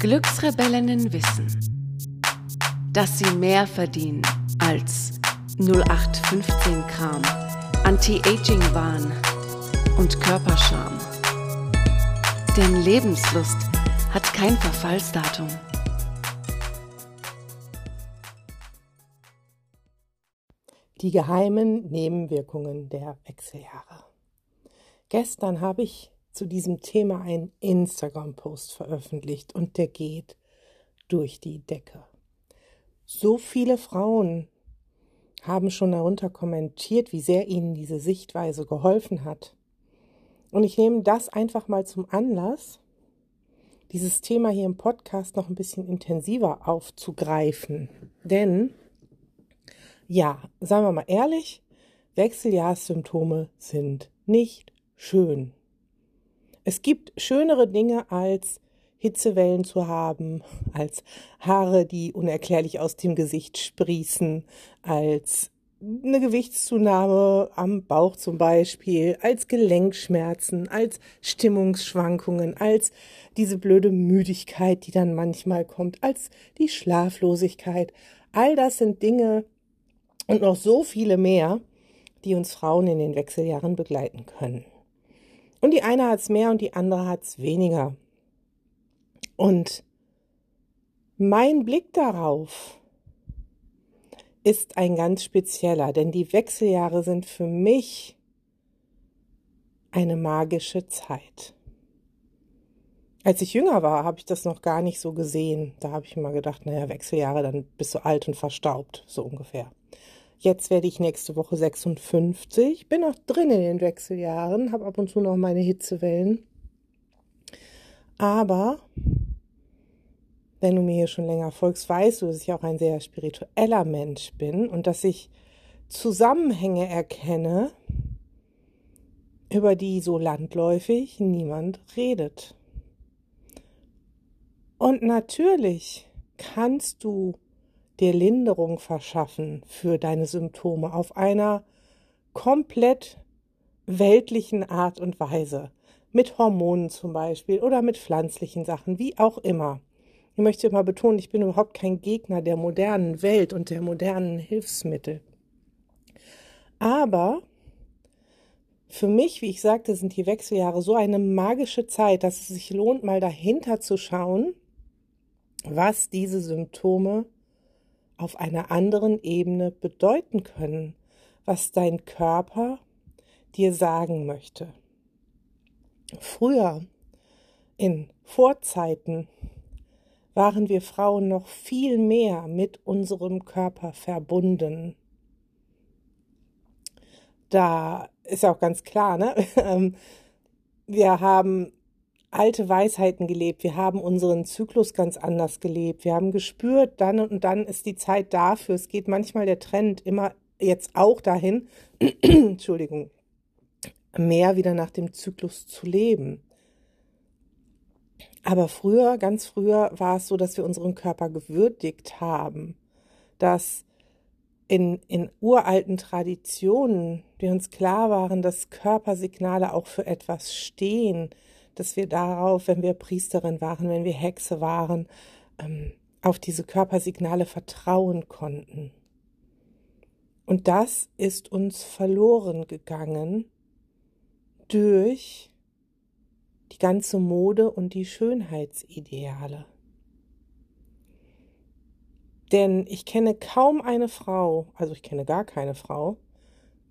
Glücksrebellinnen wissen, dass sie mehr verdienen als 0815 Kram, Anti-Aging-Wahn und Körperscham. Denn Lebenslust hat kein Verfallsdatum. Die geheimen Nebenwirkungen der Wechseljahre. Gestern habe ich zu diesem Thema einen Instagram-Post veröffentlicht und der geht durch die Decke. So viele Frauen haben schon darunter kommentiert, wie sehr ihnen diese Sichtweise geholfen hat. Und ich nehme das einfach mal zum Anlass, dieses Thema hier im Podcast noch ein bisschen intensiver aufzugreifen. Denn, ja, sagen wir mal ehrlich, Wechseljahrssymptome sind nicht schön. Es gibt schönere Dinge als Hitzewellen zu haben, als Haare, die unerklärlich aus dem Gesicht sprießen, als eine Gewichtszunahme am Bauch zum Beispiel, als Gelenkschmerzen, als Stimmungsschwankungen, als diese blöde Müdigkeit, die dann manchmal kommt, als die Schlaflosigkeit. All das sind Dinge und noch so viele mehr, die uns Frauen in den Wechseljahren begleiten können. Und die eine hat es mehr und die andere hat es weniger. Und mein Blick darauf ist ein ganz spezieller, denn die Wechseljahre sind für mich eine magische Zeit. Als ich jünger war, habe ich das noch gar nicht so gesehen. Da habe ich immer gedacht, naja, Wechseljahre, dann bist du alt und verstaubt, so ungefähr. Jetzt werde ich nächste Woche 56, bin noch drin in den Wechseljahren, habe ab und zu noch meine Hitzewellen. Aber wenn du mir hier schon länger folgst, weißt du, dass ich auch ein sehr spiritueller Mensch bin und dass ich Zusammenhänge erkenne, über die so landläufig niemand redet. Und natürlich kannst du dir Linderung verschaffen für deine Symptome auf einer komplett weltlichen Art und Weise. Mit Hormonen zum Beispiel oder mit pflanzlichen Sachen, wie auch immer. Ich möchte immer betonen, ich bin überhaupt kein Gegner der modernen Welt und der modernen Hilfsmittel. Aber für mich, wie ich sagte, sind die Wechseljahre so eine magische Zeit, dass es sich lohnt, mal dahinter zu schauen, was diese Symptome auf einer anderen Ebene bedeuten können, was dein Körper dir sagen möchte. Früher, in Vorzeiten, waren wir Frauen noch viel mehr mit unserem Körper verbunden. Da ist auch ganz klar, ne? Ähm, wir haben alte Weisheiten gelebt. Wir haben unseren Zyklus ganz anders gelebt. Wir haben gespürt, dann und dann ist die Zeit dafür. Es geht manchmal der Trend immer jetzt auch dahin, Entschuldigung, mehr wieder nach dem Zyklus zu leben. Aber früher, ganz früher war es so, dass wir unseren Körper gewürdigt haben, dass in, in uralten Traditionen wir uns klar waren, dass Körpersignale auch für etwas stehen, dass wir darauf, wenn wir Priesterin waren, wenn wir Hexe waren, ähm, auf diese Körpersignale vertrauen konnten. Und das ist uns verloren gegangen durch die ganze Mode und die Schönheitsideale. Denn ich kenne kaum eine Frau, also ich kenne gar keine Frau,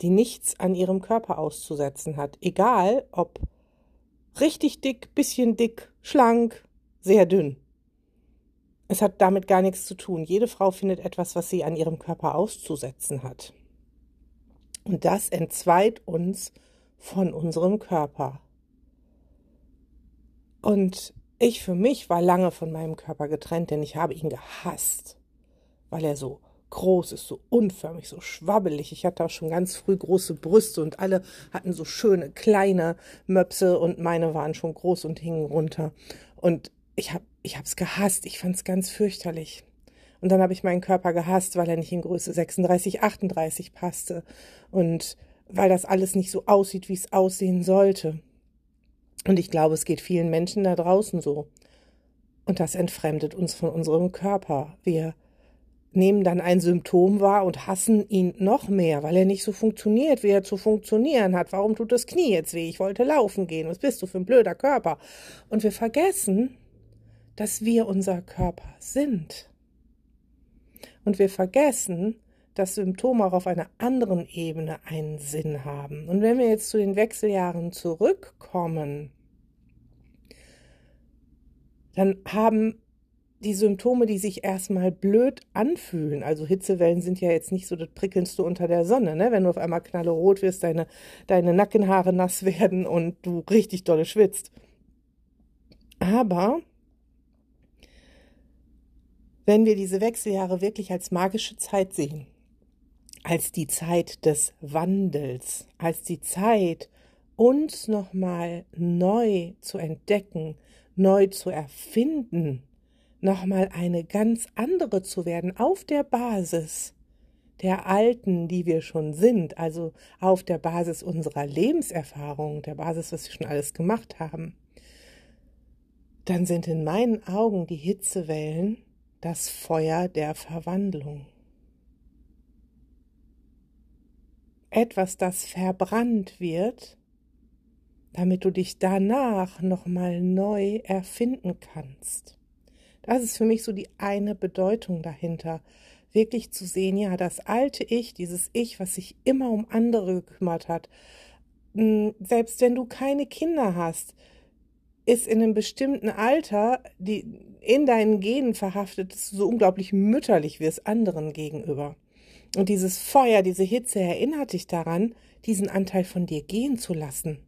die nichts an ihrem Körper auszusetzen hat, egal ob richtig dick, bisschen dick, schlank, sehr dünn. Es hat damit gar nichts zu tun. Jede Frau findet etwas, was sie an ihrem Körper auszusetzen hat. Und das entzweit uns von unserem Körper. Und ich für mich war lange von meinem Körper getrennt, denn ich habe ihn gehasst, weil er so groß ist, so unförmig, so schwabbelig. Ich hatte auch schon ganz früh große Brüste und alle hatten so schöne kleine Möpse und meine waren schon groß und hingen runter. Und ich habe ich hab's gehasst. Ich fand's ganz fürchterlich. Und dann habe ich meinen Körper gehasst, weil er nicht in Größe 36, 38 passte und weil das alles nicht so aussieht, wie es aussehen sollte. Und ich glaube, es geht vielen Menschen da draußen so. Und das entfremdet uns von unserem Körper. Wir nehmen dann ein Symptom wahr und hassen ihn noch mehr, weil er nicht so funktioniert, wie er zu funktionieren hat. Warum tut das Knie jetzt weh? Ich wollte laufen gehen. Was bist du für ein blöder Körper? Und wir vergessen, dass wir unser Körper sind. Und wir vergessen, dass Symptome auch auf einer anderen Ebene einen Sinn haben. Und wenn wir jetzt zu den Wechseljahren zurückkommen, dann haben die Symptome, die sich erstmal blöd anfühlen, also Hitzewellen sind ja jetzt nicht so das Prickelndste unter der Sonne, ne? wenn du auf einmal knallerot wirst, deine, deine Nackenhaare nass werden und du richtig dolle schwitzt. Aber wenn wir diese Wechseljahre wirklich als magische Zeit sehen, als die Zeit des Wandels, als die Zeit, uns nochmal neu zu entdecken, neu zu erfinden, nochmal eine ganz andere zu werden auf der Basis der alten, die wir schon sind, also auf der Basis unserer Lebenserfahrung, der Basis, was wir schon alles gemacht haben, dann sind in meinen Augen die Hitzewellen das Feuer der Verwandlung. Etwas, das verbrannt wird, damit du dich danach nochmal neu erfinden kannst. Das ist für mich so die eine Bedeutung dahinter. Wirklich zu sehen, ja, das alte Ich, dieses Ich, was sich immer um andere gekümmert hat, hm, selbst wenn du keine Kinder hast, ist in einem bestimmten Alter die in deinen Genen verhaftet, dass du so unglaublich mütterlich wirst anderen gegenüber. Und dieses Feuer, diese Hitze erinnert dich daran, diesen Anteil von dir gehen zu lassen.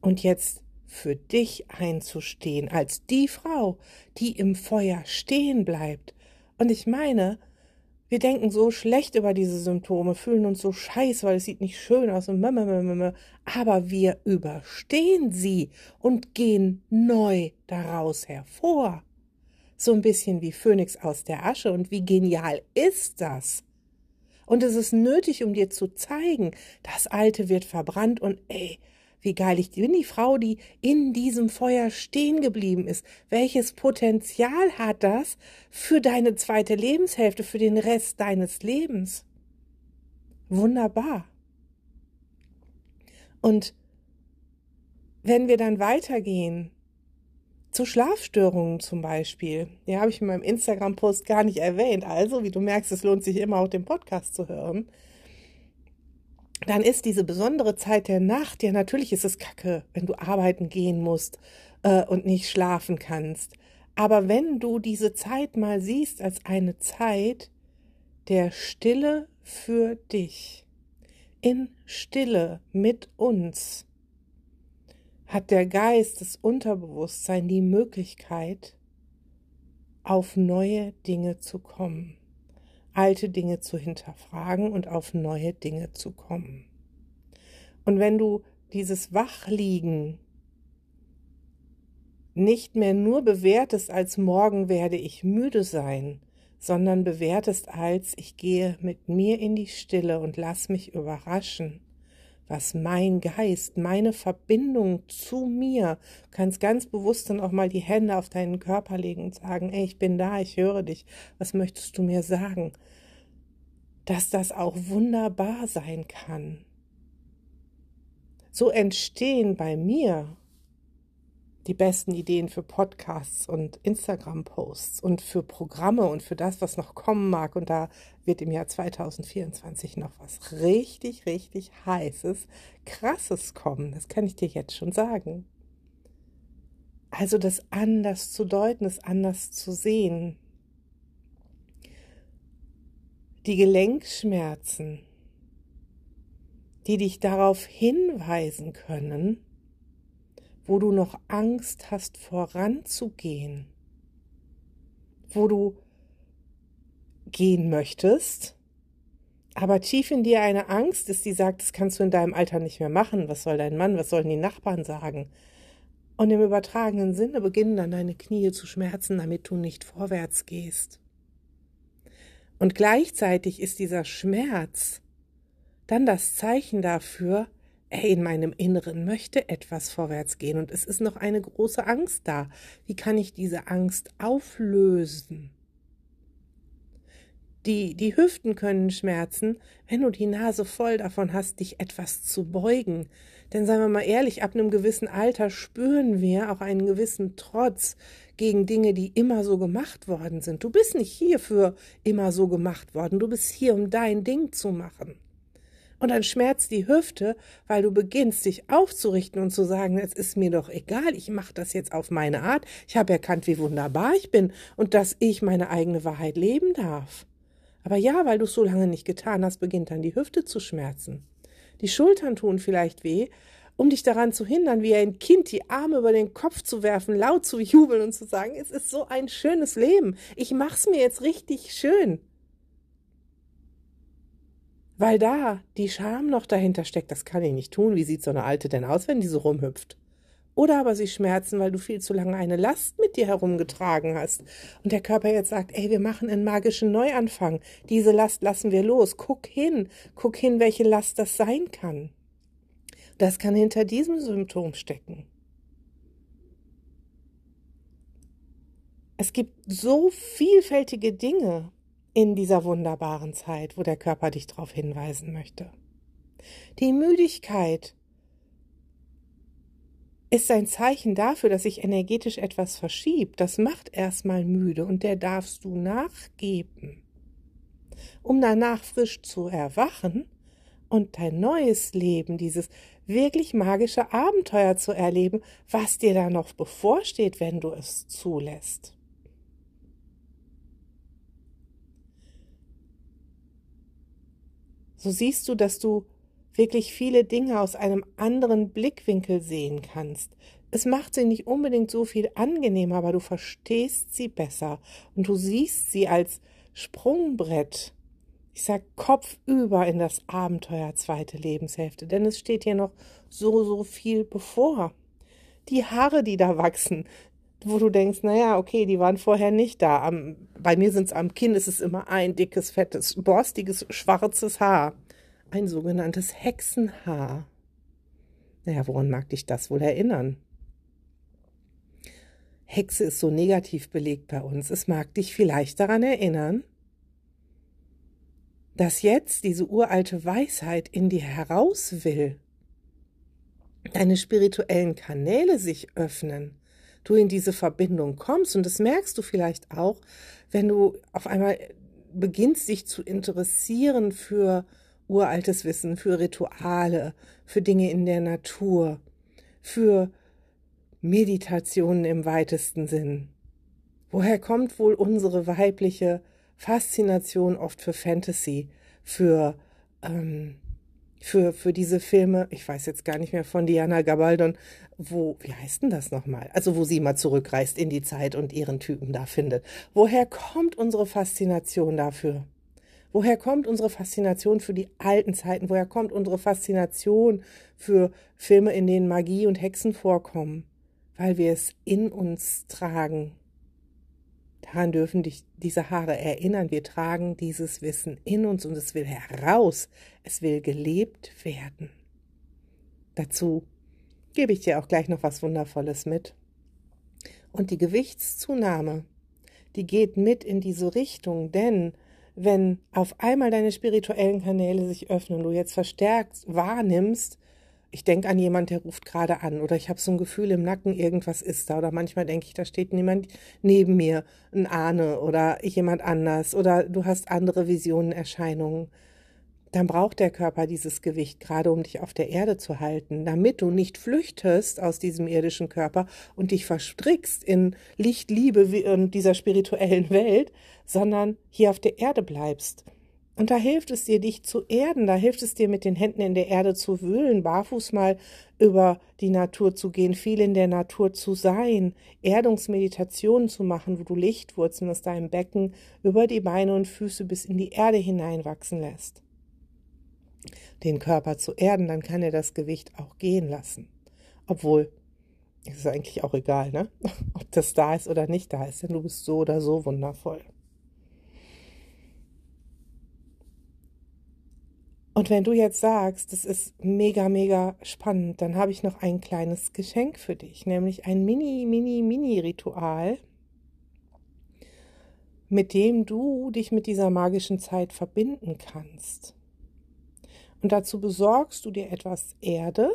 Und jetzt für dich einzustehen, als die Frau, die im Feuer stehen bleibt. Und ich meine, wir denken so schlecht über diese Symptome, fühlen uns so scheiß, weil es sieht nicht schön aus und aber wir überstehen sie und gehen neu daraus hervor. So ein bisschen wie Phönix aus der Asche und wie genial ist das? Und es ist nötig, um dir zu zeigen, das Alte wird verbrannt und ey, wie geil ich bin, die Frau, die in diesem Feuer stehen geblieben ist. Welches Potenzial hat das für deine zweite Lebenshälfte, für den Rest deines Lebens? Wunderbar. Und wenn wir dann weitergehen, zu Schlafstörungen zum Beispiel, ja, habe ich in meinem Instagram-Post gar nicht erwähnt. Also, wie du merkst, es lohnt sich immer auch den Podcast zu hören dann ist diese besondere Zeit der Nacht, ja natürlich ist es kacke, wenn du arbeiten gehen musst äh, und nicht schlafen kannst. Aber wenn du diese Zeit mal siehst als eine Zeit der Stille für dich, in Stille mit uns, hat der Geist, das Unterbewusstsein die Möglichkeit, auf neue Dinge zu kommen alte Dinge zu hinterfragen und auf neue Dinge zu kommen. Und wenn du dieses Wachliegen nicht mehr nur bewertest als morgen werde ich müde sein, sondern bewertest als ich gehe mit mir in die Stille und lass mich überraschen, was mein Geist, meine Verbindung zu mir, du kannst ganz bewusst dann auch mal die Hände auf deinen Körper legen und sagen, ey, ich bin da, ich höre dich, was möchtest du mir sagen? Dass das auch wunderbar sein kann. So entstehen bei mir die besten Ideen für Podcasts und Instagram-Posts und für Programme und für das, was noch kommen mag. Und da wird im Jahr 2024 noch was richtig, richtig heißes, krasses kommen. Das kann ich dir jetzt schon sagen. Also das anders zu deuten, das anders zu sehen. Die Gelenkschmerzen, die dich darauf hinweisen können, wo du noch Angst hast voranzugehen, wo du gehen möchtest, aber tief in dir eine Angst ist, die sagt, das kannst du in deinem Alter nicht mehr machen. Was soll dein Mann, was sollen die Nachbarn sagen? Und im übertragenen Sinne beginnen dann deine Knie zu schmerzen, damit du nicht vorwärts gehst. Und gleichzeitig ist dieser Schmerz dann das Zeichen dafür, in meinem Inneren möchte etwas vorwärts gehen und es ist noch eine große Angst da. Wie kann ich diese Angst auflösen? Die, die Hüften können schmerzen, wenn du die Nase voll davon hast, dich etwas zu beugen. Denn seien wir mal ehrlich, ab einem gewissen Alter spüren wir auch einen gewissen Trotz gegen Dinge, die immer so gemacht worden sind. Du bist nicht hierfür immer so gemacht worden, du bist hier, um dein Ding zu machen. Und dann schmerzt die Hüfte, weil du beginnst, dich aufzurichten und zu sagen, es ist mir doch egal, ich mache das jetzt auf meine Art. Ich habe erkannt, wie wunderbar ich bin und dass ich meine eigene Wahrheit leben darf. Aber ja, weil du es so lange nicht getan hast, beginnt dann die Hüfte zu schmerzen. Die Schultern tun vielleicht weh, um dich daran zu hindern, wie ein Kind die Arme über den Kopf zu werfen, laut zu jubeln und zu sagen, es ist so ein schönes Leben. Ich mach's mir jetzt richtig schön. Weil da die Scham noch dahinter steckt, das kann ich nicht tun. Wie sieht so eine Alte denn aus, wenn die so rumhüpft? Oder aber sie schmerzen, weil du viel zu lange eine Last mit dir herumgetragen hast. Und der Körper jetzt sagt, ey, wir machen einen magischen Neuanfang. Diese Last lassen wir los. Guck hin. Guck hin, welche Last das sein kann. Das kann hinter diesem Symptom stecken. Es gibt so vielfältige Dinge in dieser wunderbaren Zeit, wo der Körper dich darauf hinweisen möchte. Die Müdigkeit ist ein Zeichen dafür, dass sich energetisch etwas verschiebt. Das macht erstmal müde und der darfst du nachgeben. Um danach frisch zu erwachen und dein neues Leben, dieses wirklich magische Abenteuer zu erleben, was dir da noch bevorsteht, wenn du es zulässt. So siehst du, dass du wirklich viele Dinge aus einem anderen Blickwinkel sehen kannst. Es macht sie nicht unbedingt so viel angenehmer, aber du verstehst sie besser und du siehst sie als Sprungbrett. Ich sag Kopf über in das Abenteuer zweite Lebenshälfte, denn es steht hier noch so, so viel bevor. Die Haare, die da wachsen, wo du denkst, naja, okay, die waren vorher nicht da. Am, bei mir sind es am Kinn, ist es immer ein dickes, fettes, borstiges, schwarzes Haar ein sogenanntes Hexenhaar. Naja, woran mag dich das wohl erinnern? Hexe ist so negativ belegt bei uns. Es mag dich vielleicht daran erinnern, dass jetzt diese uralte Weisheit in dir heraus will, deine spirituellen Kanäle sich öffnen, du in diese Verbindung kommst und das merkst du vielleicht auch, wenn du auf einmal beginnst, dich zu interessieren für uraltes Wissen, für Rituale, für Dinge in der Natur, für Meditationen im weitesten Sinn. Woher kommt wohl unsere weibliche Faszination oft für Fantasy, für, ähm, für, für diese Filme, ich weiß jetzt gar nicht mehr von Diana Gabaldon, wo, wie heißt denn das nochmal? Also, wo sie mal zurückreist in die Zeit und ihren Typen da findet. Woher kommt unsere Faszination dafür? Woher kommt unsere Faszination für die alten Zeiten? Woher kommt unsere Faszination für Filme, in denen Magie und Hexen vorkommen? Weil wir es in uns tragen. Daran dürfen dich diese Haare erinnern. Wir tragen dieses Wissen in uns und es will heraus. Es will gelebt werden. Dazu gebe ich dir auch gleich noch was Wundervolles mit. Und die Gewichtszunahme, die geht mit in diese Richtung, denn wenn auf einmal deine spirituellen Kanäle sich öffnen, du jetzt verstärkt wahrnimmst, ich denke an jemand, der ruft gerade an oder ich habe so ein Gefühl im Nacken, irgendwas ist da oder manchmal denke ich, da steht niemand neben mir, ein Ahne oder jemand anders oder du hast andere Visionen, Erscheinungen dann braucht der Körper dieses Gewicht gerade, um dich auf der Erde zu halten, damit du nicht flüchtest aus diesem irdischen Körper und dich verstrickst in Licht, Liebe und dieser spirituellen Welt, sondern hier auf der Erde bleibst. Und da hilft es dir, dich zu erden, da hilft es dir, mit den Händen in der Erde zu wühlen, barfuß mal über die Natur zu gehen, viel in der Natur zu sein, Erdungsmeditationen zu machen, wo du Lichtwurzeln aus deinem Becken über die Beine und Füße bis in die Erde hineinwachsen lässt den Körper zu erden, dann kann er das Gewicht auch gehen lassen. Obwohl, es ist eigentlich auch egal, ne? Ob das da ist oder nicht da ist, denn du bist so oder so wundervoll. Und wenn du jetzt sagst, das ist mega, mega spannend, dann habe ich noch ein kleines Geschenk für dich, nämlich ein mini, mini, mini Ritual, mit dem du dich mit dieser magischen Zeit verbinden kannst. Und dazu besorgst du dir etwas Erde,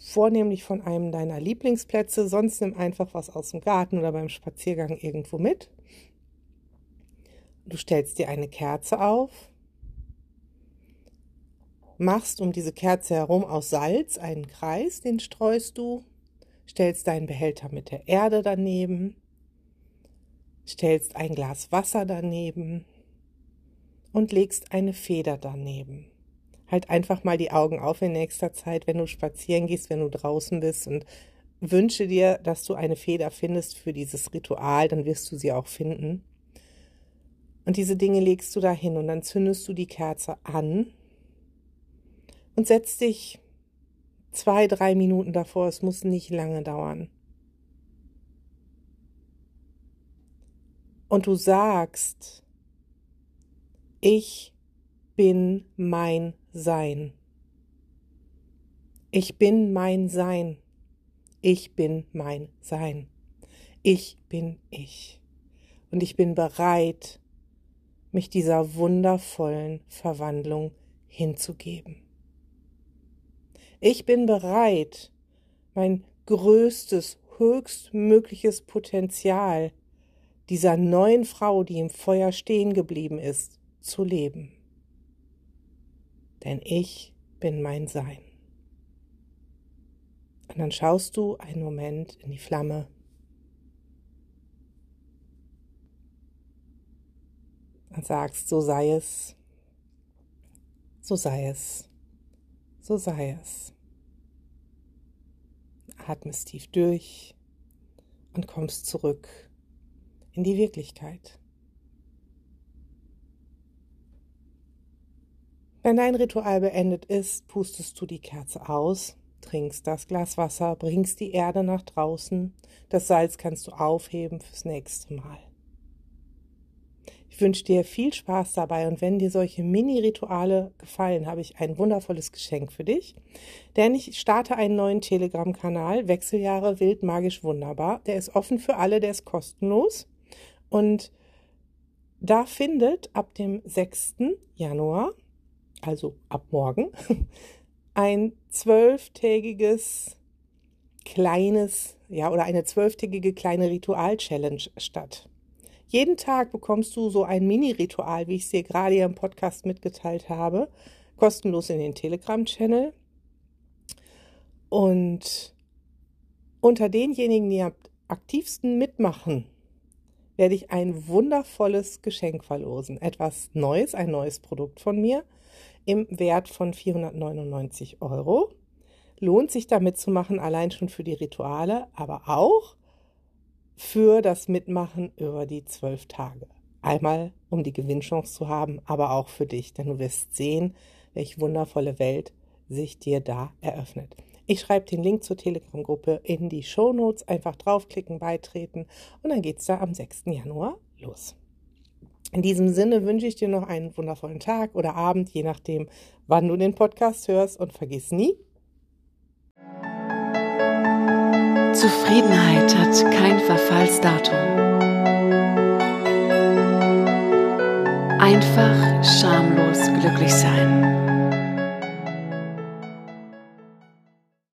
vornehmlich von einem deiner Lieblingsplätze, sonst nimm einfach was aus dem Garten oder beim Spaziergang irgendwo mit. Du stellst dir eine Kerze auf, machst um diese Kerze herum aus Salz einen Kreis, den streust du, stellst deinen Behälter mit der Erde daneben, stellst ein Glas Wasser daneben und legst eine Feder daneben. Halt einfach mal die Augen auf in nächster Zeit, wenn du spazieren gehst, wenn du draußen bist und wünsche dir, dass du eine Feder findest für dieses Ritual, dann wirst du sie auch finden. Und diese Dinge legst du dahin und dann zündest du die Kerze an und setzt dich zwei, drei Minuten davor. Es muss nicht lange dauern. Und du sagst, ich bin mein Sein. Ich bin mein Sein. Ich bin mein Sein. Ich bin ich. Und ich bin bereit, mich dieser wundervollen Verwandlung hinzugeben. Ich bin bereit, mein größtes, höchstmögliches Potenzial dieser neuen Frau, die im Feuer stehen geblieben ist, zu leben. Denn ich bin mein Sein. Und dann schaust du einen Moment in die Flamme. Und sagst, so sei es, so sei es so sei es. Atmest tief durch und kommst zurück in die Wirklichkeit. Wenn dein Ritual beendet ist, pustest du die Kerze aus, trinkst das Glas Wasser, bringst die Erde nach draußen, das Salz kannst du aufheben fürs nächste Mal. Ich wünsche dir viel Spaß dabei und wenn dir solche Mini-Rituale gefallen, habe ich ein wundervolles Geschenk für dich. Denn ich starte einen neuen Telegram-Kanal, Wechseljahre wild, magisch, wunderbar. Der ist offen für alle, der ist kostenlos. Und da findet ab dem 6. Januar, also ab morgen, ein zwölftägiges kleines, ja, oder eine zwölftägige kleine Ritual-Challenge statt. Jeden Tag bekommst du so ein Mini-Ritual, wie ich es dir gerade hier im Podcast mitgeteilt habe, kostenlos in den Telegram-Channel. Und unter denjenigen, die am aktivsten mitmachen, werde ich ein wundervolles Geschenk verlosen. Etwas Neues, ein neues Produkt von mir im Wert von 499 Euro. Lohnt sich damit zu machen, allein schon für die Rituale, aber auch für das Mitmachen über die zwölf Tage. Einmal, um die Gewinnchance zu haben, aber auch für dich, denn du wirst sehen, welche wundervolle Welt sich dir da eröffnet. Ich schreibe den Link zur Telegram-Gruppe in die Show Notes. Einfach draufklicken, beitreten und dann geht es da am 6. Januar los. In diesem Sinne wünsche ich dir noch einen wundervollen Tag oder Abend, je nachdem, wann du den Podcast hörst und vergiss nie, Zufriedenheit hat kein Verfallsdatum. Einfach schamlos glücklich sein.